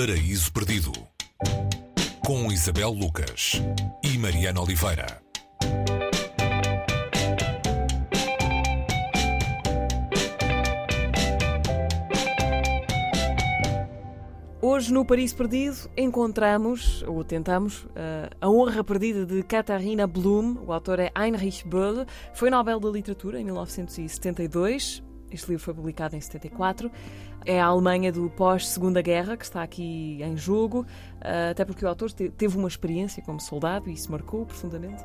Paraíso Perdido com Isabel Lucas e Mariana Oliveira. Hoje no Paris Perdido encontramos, ou tentamos, uh, a honra perdida de Katharina Blum. O autor é Heinrich Böll. Foi Nobel da Literatura em 1972. Este livro foi publicado em 74. É a Alemanha do pós-Segunda Guerra que está aqui em jogo, uh, até porque o autor teve uma experiência como soldado e isso marcou profundamente.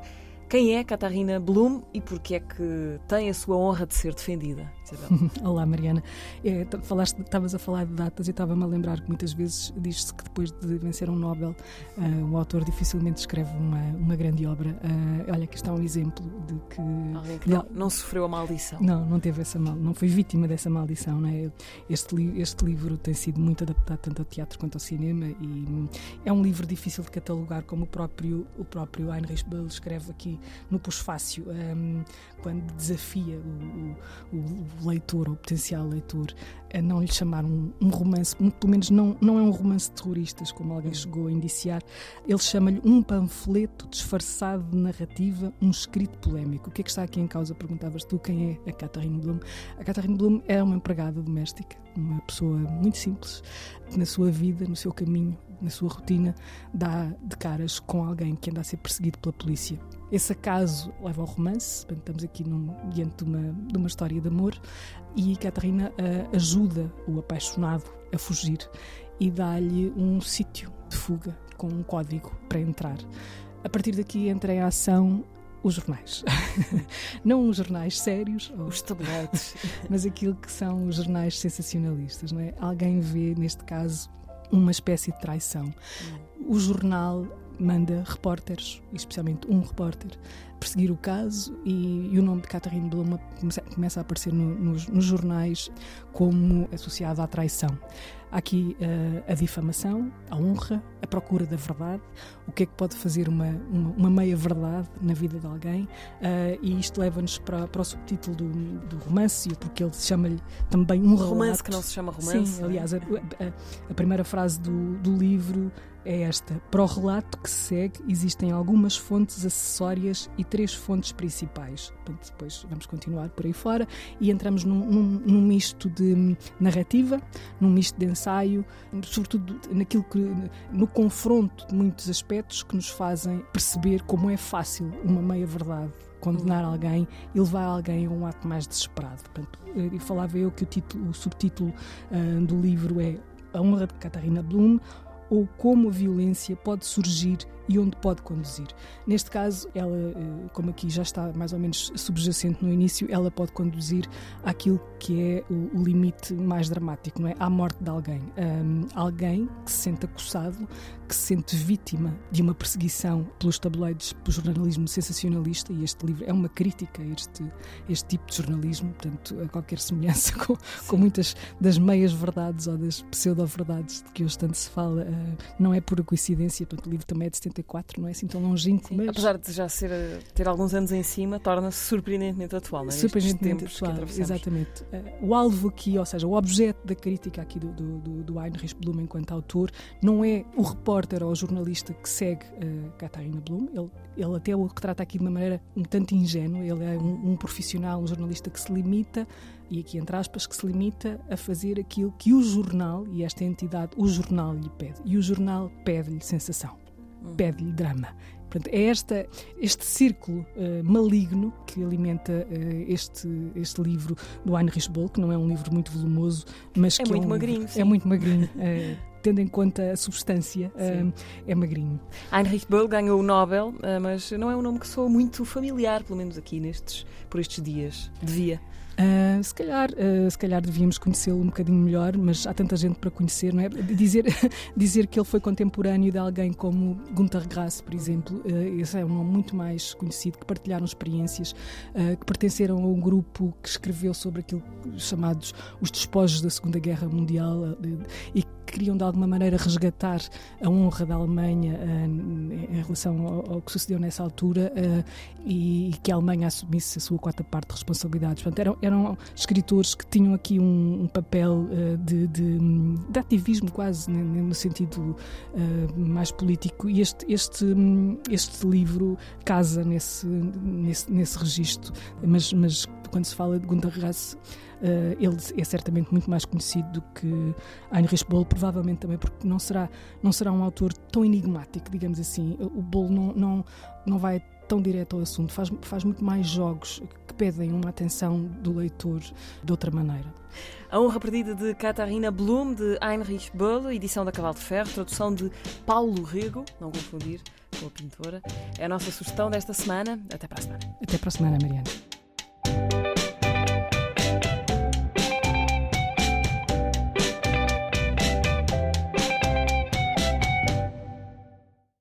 Quem é Catarina Blum e porquê é que tem a sua honra de ser defendida? Olá, Mariana. É, falaste, estavas a falar de datas e estava-me a lembrar que muitas vezes diz-se que depois de vencer um Nobel, uh, o autor dificilmente escreve uma, uma grande obra. Uh, olha, aqui está um exemplo de que. Alguém que não, não, sofreu a maldição. Não, não teve essa mal, não foi vítima dessa maldição. Não é? este, li, este livro tem sido muito adaptado tanto ao teatro quanto ao cinema e é um livro difícil de catalogar, como o próprio, o próprio Heinrich Böll escreve aqui no pós-fácil, um, quando desafia o, o, o, leitor, ou potencial leitor, a não lhe chamar um, um, romance, pelo menos não, não é um romance de terroristas, como alguém hum. chegou a indiciar, ele chama-lhe um panfleto disfarçado de narrativa, um escrito polémico. O que é que está aqui em causa? Perguntavas tu quem é a Catherine Blum. A Catherine Blum é uma empregada doméstica, uma pessoa muito simples, na sua vida, no seu caminho, na sua rotina, dá de caras com alguém que anda a ser perseguido pela polícia. Esse acaso leva ao romance, estamos aqui num, diante de uma, de uma história de amor, e Catarina uh, ajuda o apaixonado a fugir e dá-lhe um sítio de fuga com um código para entrar. A partir daqui entra em ação os jornais. não os jornais sérios, os tabletes, mas aquilo que são os jornais sensacionalistas. Não é? Alguém vê, neste caso, uma espécie de traição. Hum. O jornal manda repórteres, especialmente um repórter, perseguir o caso e, e o nome de Catherine Bluma começa, a aparecer no, nos, nos, jornais como associado à traição. Há aqui uh, a difamação, a honra, a procura da verdade, o que é que pode fazer uma, uma, uma meia-verdade na vida de alguém, uh, e isto leva-nos para, para o subtítulo do, do romance, porque ele chama-lhe também um relato. Romance que não se chama romance. Sim, aliás, a, a, a primeira frase do, do livro é esta. Para o relato que segue, existem algumas fontes acessórias e três fontes principais. Portanto, depois vamos continuar por aí fora e entramos num, num, num, misto de narrativa, num misto de ensaio, sobretudo naquilo que, no confronto de muitos aspectos que nos fazem perceber como é fácil uma meia-verdade condenar alguém e levar alguém a um ato mais desesperado. Portanto, e falava eu que o, título, o subtítulo uh, do livro é A Honra de Catarina Blum ou como a violência pode surgir e onde pode conduzir. Neste caso, ela, eh, como aqui já está mais ou menos subjacente no início, ela pode conduzir àquilo que é o, limite mais dramático, não é? À morte de alguém. Um, alguém que se sente acossado, que se sente vítima de uma perseguição pelos tabloides, pelo jornalismo sensacionalista, e este livro é uma crítica a este, este tipo de jornalismo, portanto, a qualquer semelhança com, com muitas das meias-verdades ou das pseudo-verdades de que hoje tanto se fala, uh, não é por coincidência, portanto, o livro também é de 74, não é assim tão longínquo, Sim, mas... Apesar de já ser, ter alguns anos em cima, torna-se surpreendentemente atual, não é? Surpreendentemente atual, exatamente. Uh, o alvo aqui, ou seja, o objeto da crítica aqui do, do, do Heinrich Blum enquanto autor, não é o repórter ou o jornalista que segue uh, Catarina Blum, ele, ele até o retrata aqui de uma maneira um tanto ingênua, ele é um, um profissional, um jornalista que se limita e aqui entre aspas, que se limita a fazer aquilo que o jornal, e esta entidade, o jornal lhe pede. E o jornal pede-lhe sensação pede-lhe drama. Portanto, é esta, este círculo uh, maligno que alimenta uh, este, este livro do Heinrich Boll, que não é um livro muito volumoso, mas é que muito é um, magrinho. É muito magrinho. Uh, tendo em conta a substância, é magrinho. Heinrich Boll ganhou o Nobel, mas não é um nome que soa muito familiar, pelo menos aqui nestes, por estes dias. Devia. Uh, se, calhar, uh, se calhar devíamos conhecê-lo um bocadinho melhor, mas há tanta gente para conhecer, não é? Dizer, dizer que ele foi contemporâneo de alguém como Gunther Grass, por exemplo, uh, esse é um nome muito mais conhecido, que partilharam experiências, que pertenceram a um grupo que escreveu sobre aquilo chamados os despojos da Segunda Guerra Mundial e queriam de alguma maneira resgatar a honra da Alemanha uh, em relação ao, que sucedeu nessa altura uh, e, e, que a Alemanha assumisse a sua quarta parte de responsabilidades. Portanto, eram, eram escritores que tinham aqui um, um papel uh, de, de, de, ativismo quase, né, no sentido mais político e este, este, este livro casa nesse, nesse, nesse registro, mas, mas quando se fala de Gunter Grass Uh, ele é certamente muito mais conhecido do que Heinrich Boll, provavelmente também porque não será, não será um autor tão enigmático, digamos assim. O Boll não, não, não vai tão direto ao assunto, faz, faz muito mais jogos que pedem uma atenção do leitor de outra maneira. A Honra Perdida de Catarina Blum, de Heinrich Böll, edição da Cavalo de Ferro, tradução de Paulo Rego, não confundir com a pintora. É a nossa sugestão desta semana. Até para a semana. Até para a semana, Mariana.